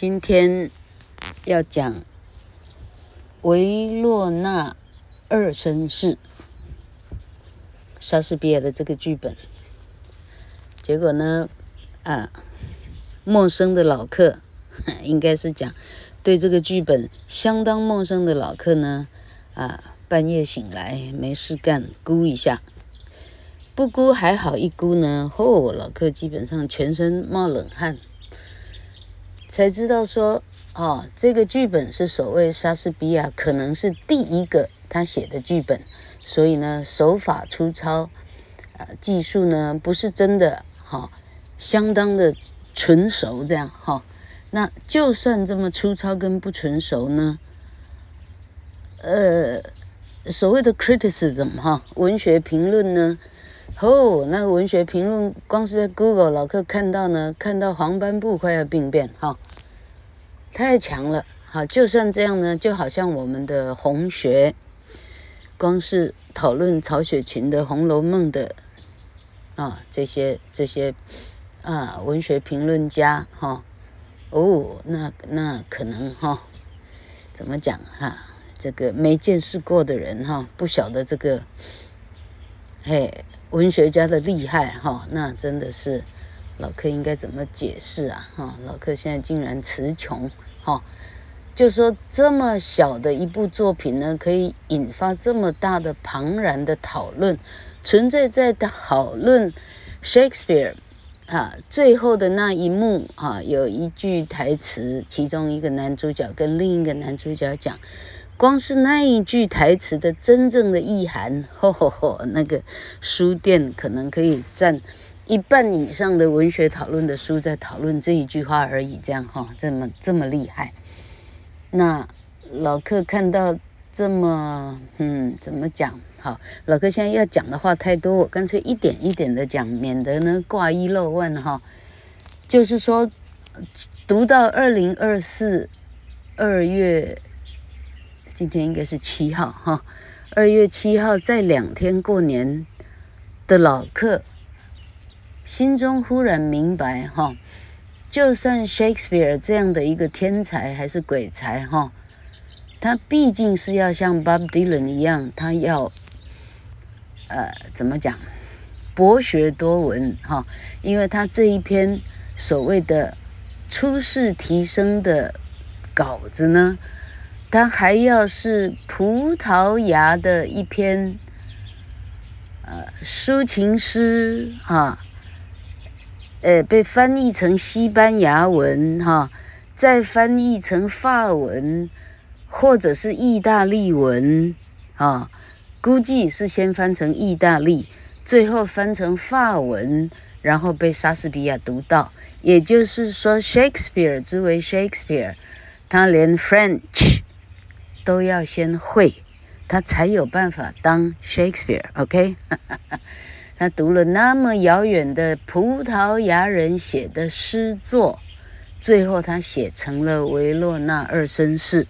今天要讲维洛纳二绅士，莎士比亚的这个剧本。结果呢，啊，陌生的老客，应该是讲对这个剧本相当陌生的老客呢，啊，半夜醒来没事干，估一下，不估还好，一估呢，嚯，老客基本上全身冒冷汗。才知道说，哦，这个剧本是所谓莎士比亚可能是第一个他写的剧本，所以呢，手法粗糙，呃，技术呢不是真的，哈、相当的纯熟这样，哈、那就算这么粗糙跟不纯熟呢，呃，所谓的 criticism 哈、文学评论呢。哦，那文学评论光是在 Google 老客看到呢，看到黄斑部快要病变哈、哦，太强了哈。就算这样呢，就好像我们的红学，光是讨论曹雪芹的《红楼梦》的啊这些这些啊文学评论家哈，哦，那那可能哈，怎么讲哈？这个没见识过的人哈，不晓得这个，嘿。文学家的厉害哈，那真的是老客应该怎么解释啊？哈，老客现在竟然词穷哈，就说这么小的一部作品呢，可以引发这么大的庞然的讨论，纯粹在讨论 Shakespeare 啊，最后的那一幕啊，有一句台词，其中一个男主角跟另一个男主角讲。光是那一句台词的真正的意涵，吼吼吼，那个书店可能可以占一半以上的文学讨论的书在讨论这一句话而已，这样哈，这么这么厉害。那老客看到这么，嗯，怎么讲？好，老客现在要讲的话太多，我干脆一点一点的讲，免得呢挂一漏万哈。就是说，读到二零二四二月。今天应该是七号哈，二月七号再两天过年的老客，心中忽然明白哈，就算 Shakespeare 这样的一个天才还是鬼才哈，他毕竟是要像 Bob Dylan 一样，他要呃怎么讲，博学多闻哈，因为他这一篇所谓的初试提升的稿子呢。他还要是葡萄牙的一篇呃抒情诗哈，呃被翻译成西班牙文哈，再翻译成法文或者是意大利文啊，估计是先翻成意大利，最后翻成法文，然后被莎士比亚读到。也就是说，Shakespeare 之为 Shakespeare，他连 French。都要先会，他才有办法当 Shakespeare，OK？Okay? 他读了那么遥远的葡萄牙人写的诗作，最后他写成了维洛纳二绅士，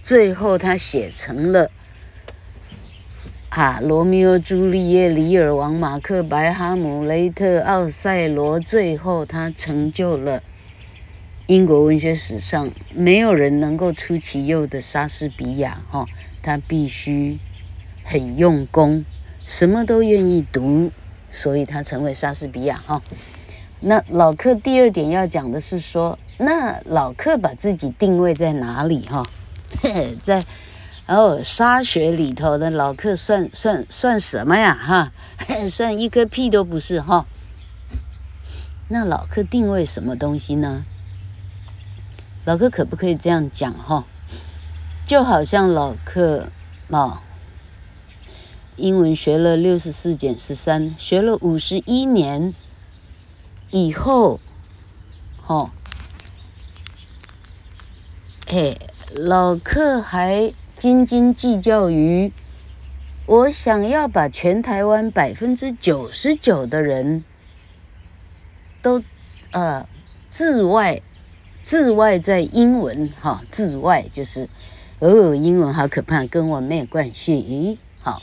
最后他写成了啊，罗密欧朱丽叶、李尔王、马克白、哈姆雷特、奥赛罗，最后他成就了。英国文学史上没有人能够出其右的莎士比亚，哈，他必须很用功，什么都愿意读，所以他成为莎士比亚，哈。那老克第二点要讲的是说，那老克把自己定位在哪里，哈？在哦，莎学里头的老克算算算什么呀，哈？算一个屁都不是，哈。那老克定位什么东西呢？老客可不可以这样讲哈？就好像老客啊，英文学了六十四减十三，学了五十一年以后，哈，嘿，老客还斤斤计较于我想要把全台湾百分之九十九的人都呃自外。字外在英文哈，字外就是哦，英文好可怕，跟我没有关系。咦，好，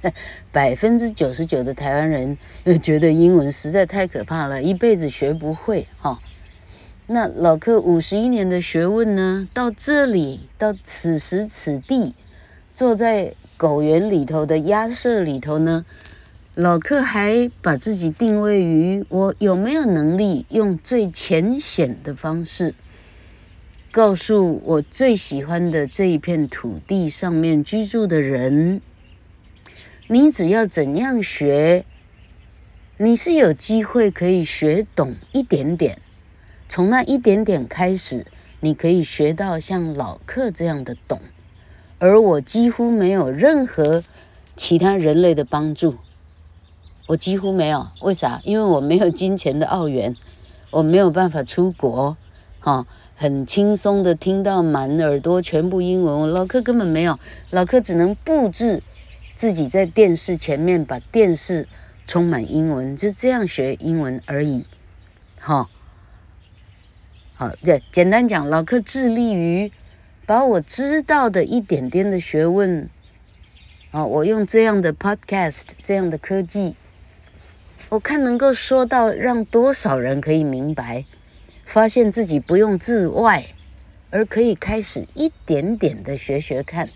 百分之九十九的台湾人觉得英文实在太可怕了，一辈子学不会哈。那老克五十一年的学问呢，到这里，到此时此地，坐在狗园里头的鸭舍里头呢，老克还把自己定位于我有没有能力用最浅显的方式，告诉我最喜欢的这一片土地上面居住的人，你只要怎样学，你是有机会可以学懂一点点。从那一点点开始，你可以学到像老克这样的懂，而我几乎没有任何其他人类的帮助，我几乎没有。为啥？因为我没有金钱的澳元，我没有办法出国，哈，很轻松的听到满耳朵全部英文。我老克根本没有，老克只能布置自己在电视前面，把电视充满英文，就这样学英文而已，哈。好，这简单讲，老克致力于把我知道的一点点的学问，啊，我用这样的 podcast，这样的科技，我看能够说到让多少人可以明白，发现自己不用自外，而可以开始一点点的学学看，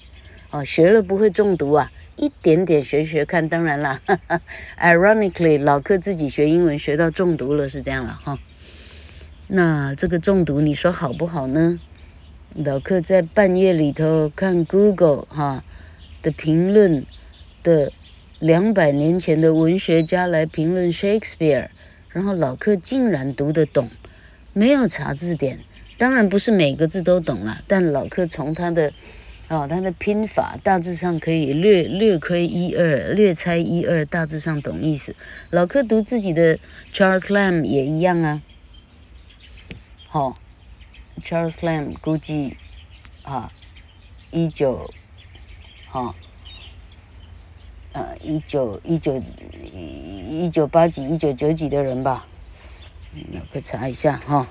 哦，学了不会中毒啊，一点点学学看，当然了哈哈，ironically，老克自己学英文学到中毒了，是这样了哈。那这个中毒，你说好不好呢？老克在半夜里头看 Google 哈的评论的两百年前的文学家来评论 Shakespeare，然后老克竟然读得懂，没有查字典，当然不是每个字都懂了，但老克从他的哦他的拼法大致上可以略略窥一二，略猜一二，大致上懂意思。老克读自己的 Charles Lamb 也一样啊。好、Charles Lamb 估计啊，一九，哈，呃，一九一九一九八几一九九几的人吧，老克查一下哈、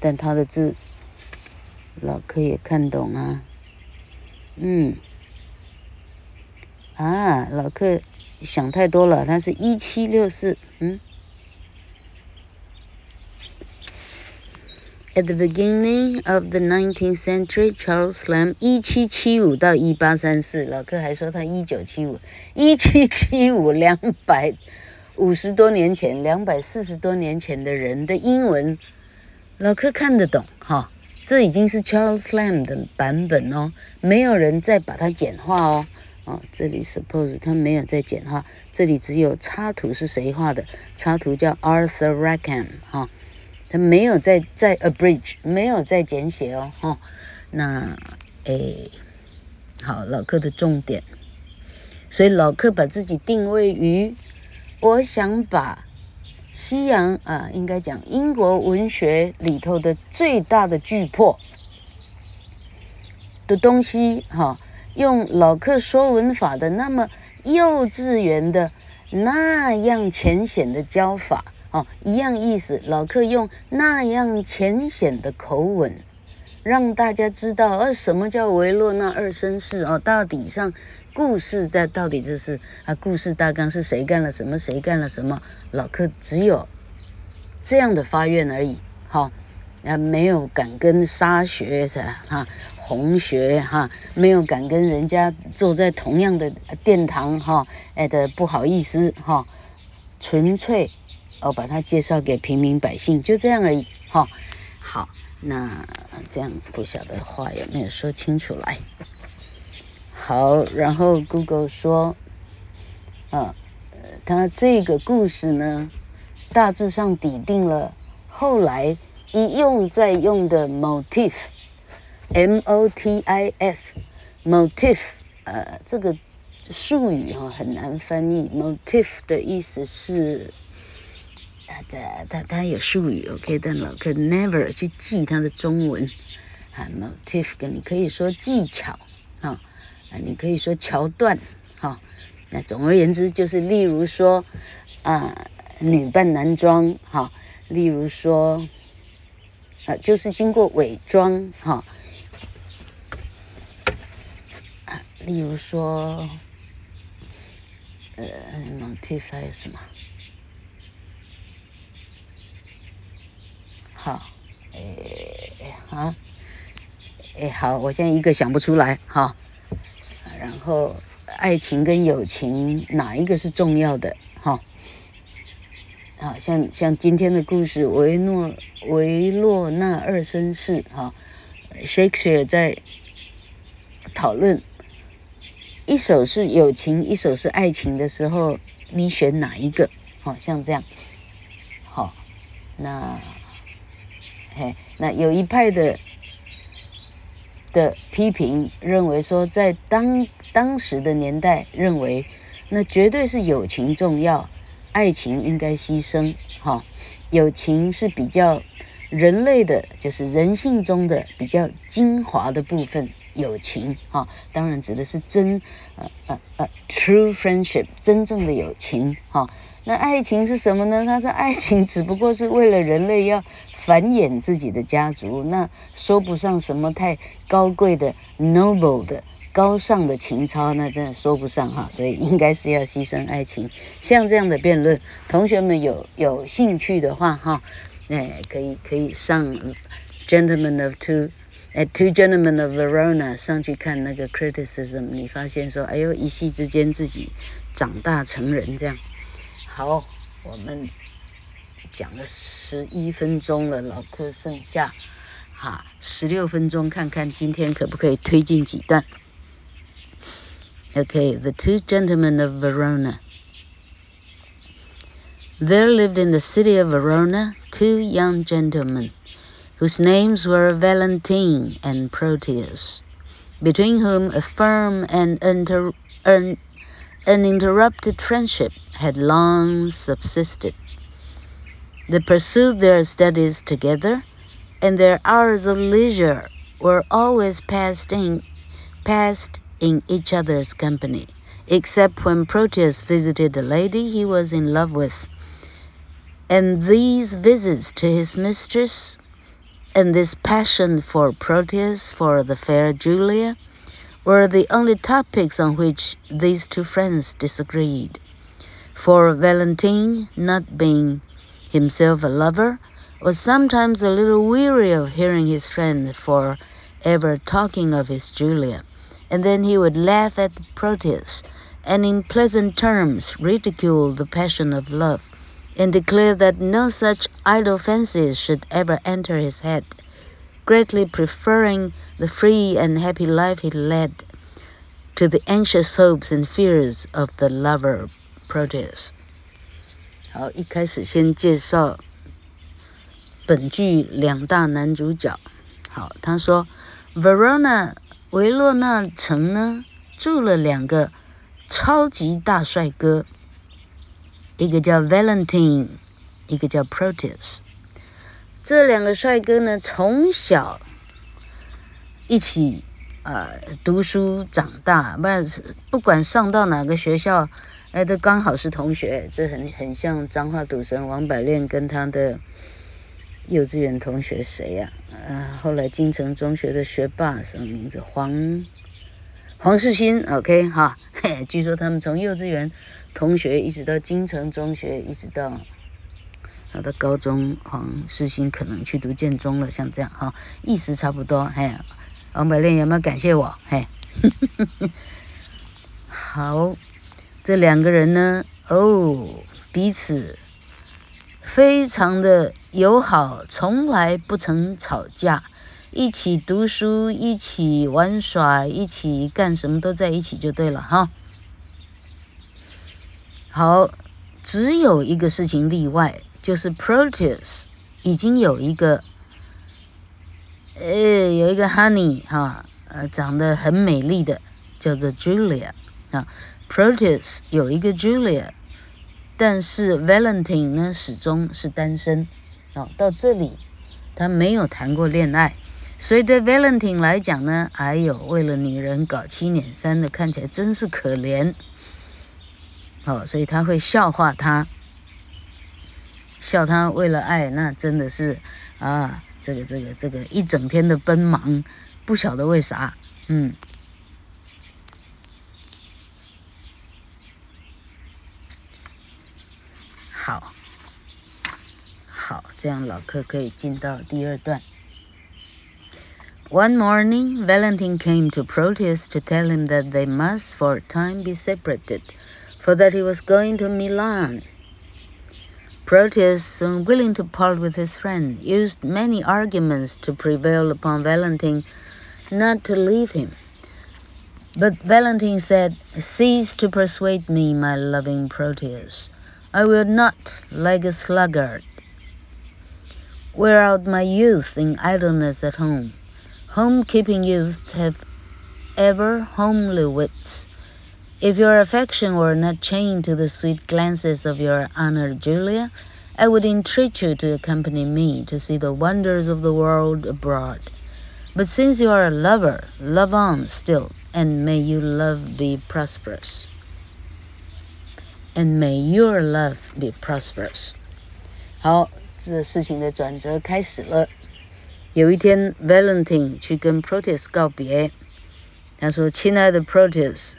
但他的字，老克也看懂啊，嗯，啊，老克想太多了，他是一七六四，嗯。At the beginning of the nineteenth century, Charles Lamb 一七七五到一八三四，老克还说他一九七五，一七七五两百五十多年前，两百四十多年前的人的英文，老克看得懂哈。这已经是 Charles Lamb 的版本哦，没有人再把它简化哦。哦，这里 suppose 他没有再简化，这里只有插图是谁画的？插图叫 Arthur Rackham 哈。他没有在在 abridge，没有在简写哦，哦，那诶，好，老克的重点，所以老克把自己定位于，我想把西洋啊，应该讲英国文学里头的最大的巨破的东西，哈、用老克说文法的那么幼稚园的那样浅显的教法。哦，一样意思。老克用那样浅显的口吻，让大家知道，呃，什么叫维罗纳二绅士？哦，到底上故事在到底这是啊，故事大纲是谁干了什么，谁干了什么？老克只有这样的发愿而已。好、哦，啊，没有敢跟沙学是哈，红学哈，没有敢跟人家坐在同样的殿堂哈，哎的不好意思哈，纯粹。哦把它介绍给平民百姓，就这样而已。哈、好，那这样不晓得话有没有说清楚来？好，然后 Google 说，啊，他这个故事呢，大致上抵定了后来一用再用的 motif，M-O-T-I-F，motif，呃，这个术语哈很难翻译，motif 的意思是。他这他他有术语，OK，但老克 never 去记他的中文啊，motif 跟你可以说技巧啊，啊，你可以说桥段，哈、啊，那总而言之就是，例如说啊，女扮男装，哈、啊，例如说啊，就是经过伪装，哈、啊，例如说，呃，motif 还有什么？好，哎啊，哎好，我现在一个想不出来哈。然后，爱情跟友情哪一个是重要的哈？好像像今天的故事《维诺维洛纳二绅士》哈，Shakespeare 在讨论一首是友情，一首是爱情的时候，你选哪一个？好像这样。好，那。嘿，那有一派的的批评认为说，在当当时的年代，认为那绝对是友情重要，爱情应该牺牲。哈，友情是比较人类的，就是人性中的比较精华的部分。友情，哈，当然指的是真，呃呃呃，true friendship，真正的友情，哈。那爱情是什么呢？他说，爱情只不过是为了人类要繁衍自己的家族，那说不上什么太高贵的、noble 的、高尚的情操，那真的说不上哈。所以应该是要牺牲爱情。像这样的辩论，同学们有有兴趣的话哈，哎，可以可以上 Gentlemen of Two，哎，Two Gentlemen of Verona 上去看那个 criticism，你发现说，哎呦，一夕之间自己长大成人这样。好，我们讲了十一分钟了，老课剩下哈十六分钟，看看今天可不可以推进几段。Okay, the two gentlemen of Verona. There lived in the city of Verona two young gentlemen, whose names were Valentine and Proteus, between whom a firm and inter, un, uninterrupted friendship had long subsisted. They pursued their studies together, and their hours of leisure were always passed in, passed in each other's company, except when Proteus visited a lady he was in love with. And these visits to his mistress, and this passion for Proteus for the fair Julia, were the only topics on which these two friends disagreed. For Valentine, not being himself a lover, was sometimes a little weary of hearing his friend for ever talking of his Julia, and then he would laugh at the Proteus, and in pleasant terms ridicule the passion of love, and declare that no such idle fancies should ever enter his head, greatly preferring the free and happy life he led to the anxious hopes and fears of the lover Proteus。好，一开始先介绍本剧两大男主角。好，他说，Verona 维洛纳城呢住了两个超级大帅哥，一个叫 Valentine，一个叫 Proteus。这两个帅哥呢，从小一起呃读书长大，不不管上到哪个学校。哎，都刚好是同学，这很很像彰化赌神王百炼跟他的幼稚园同学谁呀？啊，后来金城中学的学霸什么名字？黄黄世新，OK 哈，嘿，据说他们从幼稚园同学一直到金城中学，一直到他的高中，黄世新可能去读建中了，像这样哈，意思差不多。嘿，王百炼有没有感谢我？嘿，好。这两个人呢，哦，彼此非常的友好，从来不曾吵架，一起读书，一起玩耍，一起干什么都在一起就对了哈。好，只有一个事情例外，就是 Proteus 已经有一个，呃，有一个 Honey 哈，呃，长得很美丽的，叫做 Julia 啊。Proteus 有一个 Julia，但是 Valentine 呢始终是单身。哦，到这里他没有谈过恋爱，所以对 Valentine 来讲呢，哎呦，为了女人搞七捻三的，看起来真是可怜。哦，所以他会笑话他，笑他为了爱，那真的是啊，这个这个这个一整天的奔忙，不晓得为啥，嗯。好，好。 这样老客可以进到第二段。One morning, Valentine came to Proteus to tell him that they must for a time be separated, for that he was going to Milan. Proteus, unwilling to part with his friend, used many arguments to prevail upon Valentine not to leave him. But Valentine said, Cease to persuade me, my loving Proteus. I will not, like a sluggard, wear out my youth in idleness at home. Home-keeping youth have ever homely wits. If your affection were not chained to the sweet glances of your honored Julia, I would entreat you to accompany me to see the wonders of the world abroad. But since you are a lover, love on still, and may you love be prosperous. And may your love be prosperous. 好，这事情的转折开始了。有一天，Valentine 去跟 Proteus 告别，他说：“亲爱的 Proteus。”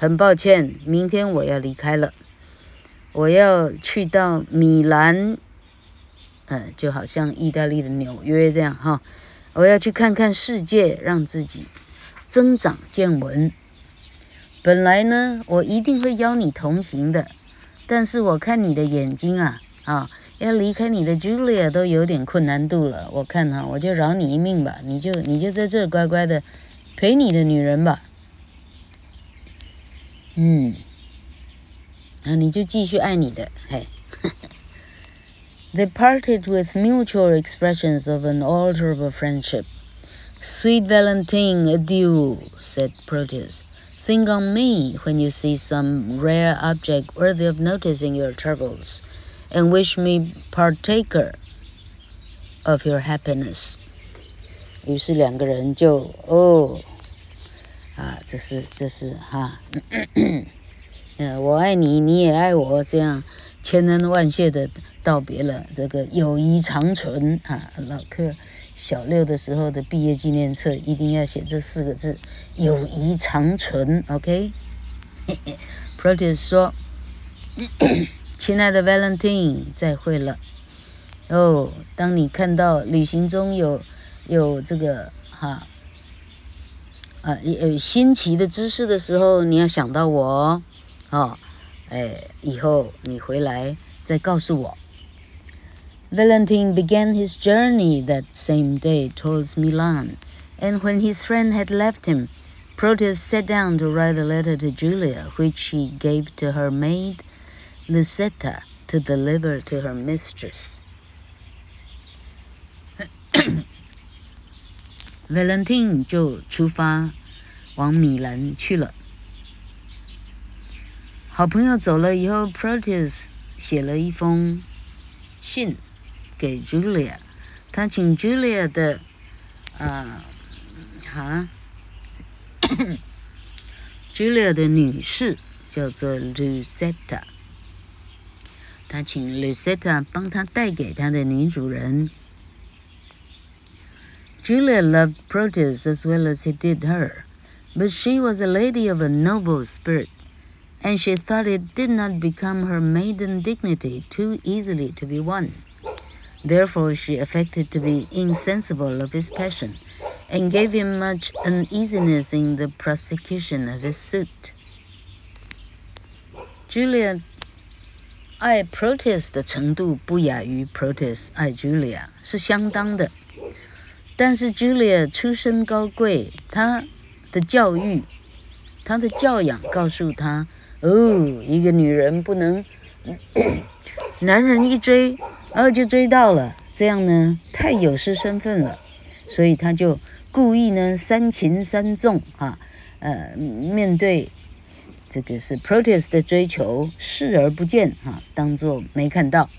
很抱歉，明天我要离开了，我要去到米兰，呃，就好像意大利的纽约这样哈，我要去看看世界，让自己增长见闻。本来呢，我一定会邀你同行的，但是我看你的眼睛啊，啊，要离开你的 Julia 都有点困难度了。我看哈，我就饶你一命吧，你就你就在这乖乖的陪你的女人吧。嗯，那你就继续爱你的，嘿。They parted with mutual expressions of an alterable friendship. Sweet Valentine, adieu, said Proteus. Think on me when you see some rare object worthy of noticing your troubles, and wish me partaker of your happiness. 于是两个人就哦。啊，这是这是哈，嗯、啊，我爱你，你也爱我，这样千恩万谢的道别了，这个友谊长存啊。老课 小六的时候的毕业纪念册一定要写这四个字：友谊长存。OK，Protest 说：“亲爱的 Valentine，再会了。哦，当你看到旅行中有有这个哈。”啊，有新奇的知识的时候，你要想到我，哦，哎，以后你回来再告诉我。Valentine began his journey that same day towards Milan, and when his friend had left him, Proteus sat down to write a letter to Julia, which he gave to her maid Lucetta to deliver to her mistress. Valentine 就出发往米兰去了。好朋友走了以后，Proteus 写了一封信 给 Julia，他请 Julia 的啊哈 Julia 的女士叫做 Lucetta，他请 Lucetta 帮他带给他的女主人。Julia loved Proteus as well as he did her, but she was a lady of a noble spirit, and she thought it did not become her maiden dignity too easily to be won. Therefore, she affected to be insensible of his passion, and gave him much uneasiness in the prosecution of his suit. Julia 爱 Proteus 的程度不亚于 Proteus 爱 Julia，是相当的。但是 Julia 出身高贵，她的教育，她的教养告诉她，哦，一个女人不能，男人一追， 然后就追到了，这样呢太有失身份了，所以他就故意呢三擒三纵啊，呃，面对这个是 Proteus 的追求视而不见啊，当做没看到，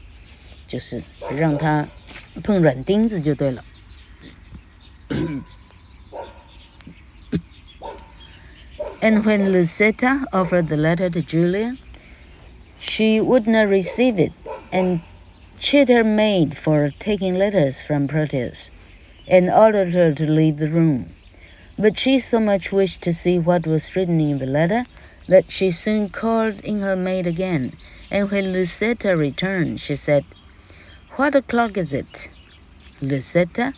就是让他碰软钉子就对了。and when Lucetta offered the letter to Julia, she would not receive it and chid her maid for taking letters from Proteus and ordered her to leave the room. But she so much wished to see what was written in the letter that she soon called in her maid again. And when Lucetta returned, she said, What o'clock is it? Lucetta,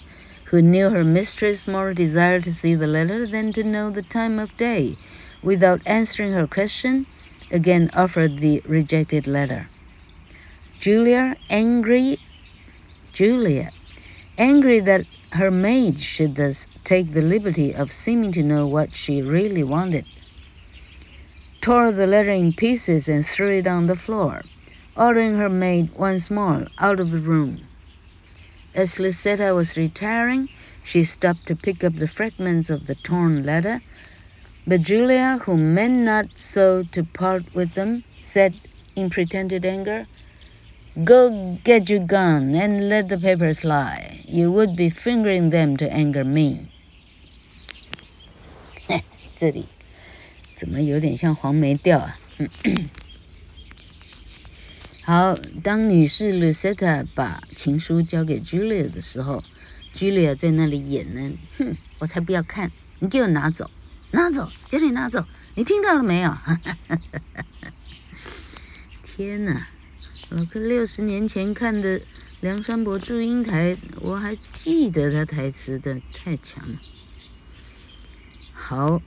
who knew her mistress more desired to see the letter than to know the time of day, without answering her question, again offered the rejected letter. Julia, angry, Julia, angry that her maid should thus take the liberty of seeming to know what she really wanted, tore the letter in pieces and threw it on the floor, ordering her maid once more out of the room. As Lucetta was retiring, she stopped to pick up the fragments of the torn letter, but Julia, who meant not so to part with them, said in pretended anger, Go get your gun and let the papers lie. You would be fingering them to anger me. 这里怎么有点像黄梅调啊？好，当女士 Lucetta 把情书交给 Julia 的时候，Julia 在那里演呢。哼，我才不要看！你给我拿走，拿走，叫你拿走！你听到了没有？天哪！老哥六十年前看的《梁山伯祝英台》，我还记得他台词的，太强了。好，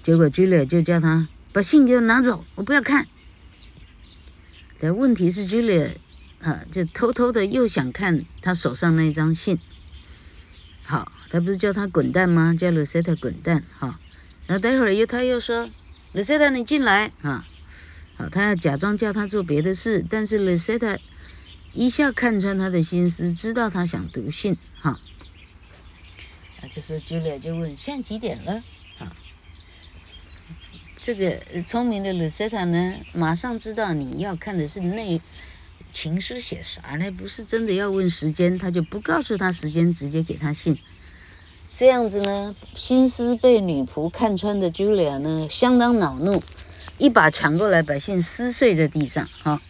结果 Julia 就叫他把信给我拿走，我不要看。但问题是 Julia 啊，就偷偷的又想看他手上那张信。好，他不是叫他滚蛋吗？叫 Lucetta 滚蛋，哈。然后待会儿又他又说，Lucetta 你进来，啊。好，他要假装叫他做别的事，但是 Lucetta 一下看穿他的心思，知道他想读信，哈。啊，这时候 Julia 就问：现在几点了？啊，这个聪明的 Lucetta 呢，马上知道你要看的是那情书写啥呢？不是真的要问时间，他就不告诉他时间，直接给他信。这样子呢，心思被女仆看穿的 Julia 呢，相当恼怒。一把抢过来，把信撕碎在地上，哈，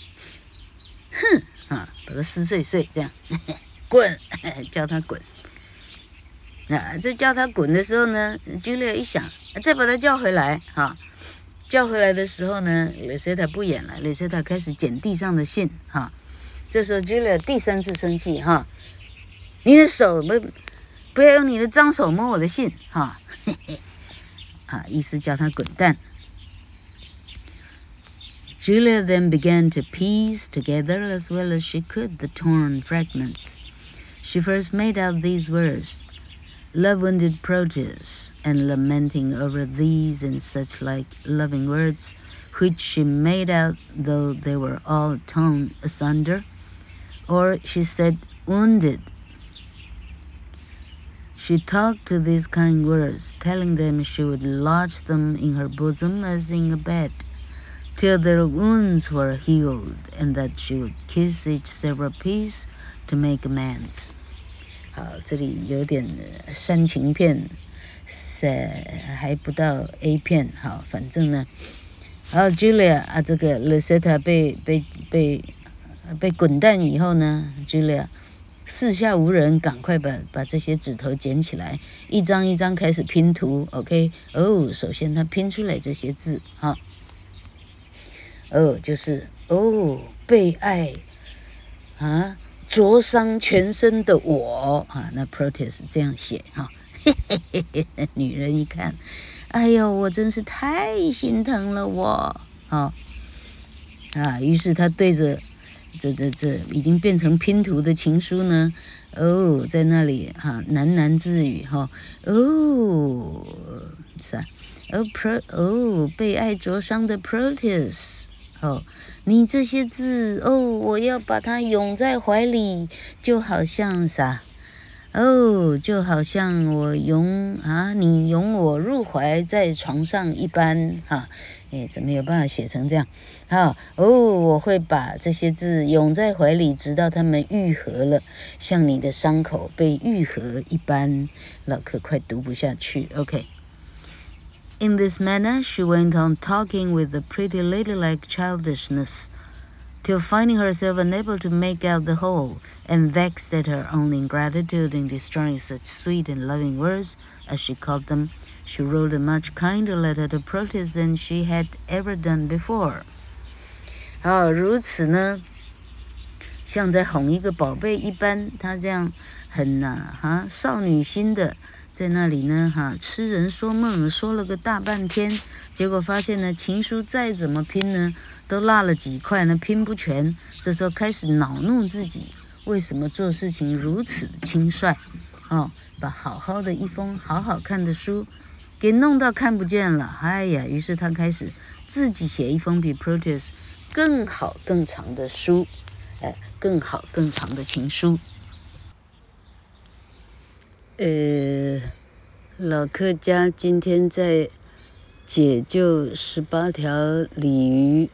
哼，啊，把它撕碎碎，这样，滚，叫他滚。啊，这叫他滚的时候呢，Julia 一想，再把他叫回来，哈，叫回来的时候呢有些他不演了有些他开始捡地上的信，哈，这时候 Julia 第三次生气，哈，你的手不不要用你的脏手摸我的信，哈，嘿嘿，啊，意思叫他滚蛋。Julia then began to piece together as well as she could the torn fragments. She first made out these words Love wounded Proteus, and lamenting over these and such like loving words, which she made out though they were all torn asunder. Or she said, Wounded. She talked to these kind words, telling them she would lodge them in her bosom as in a bed till their wounds were healed, and that she would kiss each several piece to make amends。好，这里有点煽情片，是还不到 A 片。好，反正呢，然后 Julia 啊，这个 Lucetta 被被被被滚蛋以后呢，Julia 四下无人，赶快把把这些纸头捡起来，一张一张开始拼图。OK，哦，首先他拼出来这些字，哈。哦，就是哦，被爱啊，灼伤全身的我啊，那 Proteus 这样写哈，嘿嘿嘿嘿，女人一看，哎呦，我真是太心疼了我，啊啊，于是他对着这这这已经变成拼图的情书呢，哦，在那里哈喃喃自语哈，哦，啥？哦 Pro 哦，被爱灼伤的 Proteus。哦，你这些字哦，我要把它拥在怀里，就好像啥？哦，就好像我拥啊，你拥我入怀在床上一般哈。哎，怎么有办法写成这样？好哦，我会把这些字拥在怀里，直到它们愈合了，像你的伤口被愈合一般。老柯快读不下去，OK。In this manner, she went on talking with a pretty ladylike childishness, till finding herself unable to make out the whole, and vexed at her own ingratitude in destroying such sweet and loving words, as she called them, she wrote a much kinder letter to Proteus than she had ever done before. 好，如此呢， 像在哄一个宝贝一般，他这样很呐、啊、哈少女心的 在那里呢哈痴人说梦，说了个大半天，结果发现呢情书再怎么拼呢都落了几块呢拼不全，这时候开始恼怒自己，为什么做事情如此的轻率？哦，把好好的一封好好看的书给弄到看不见了，哎呀，于是他开始自己写一封比 Proteus 更好更长的书。哎，更好更长的情书。呃，老客家今天在解救十八条鲤鱼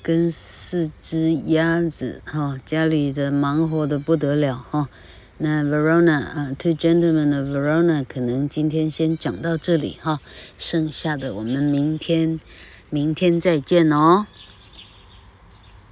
跟四只鸭子哈、家里的忙活的不得了哈、那 Verona 啊，Two Gentlemen of Verona 可能今天先讲到这里哈、剩下的我们明天明天再见哦。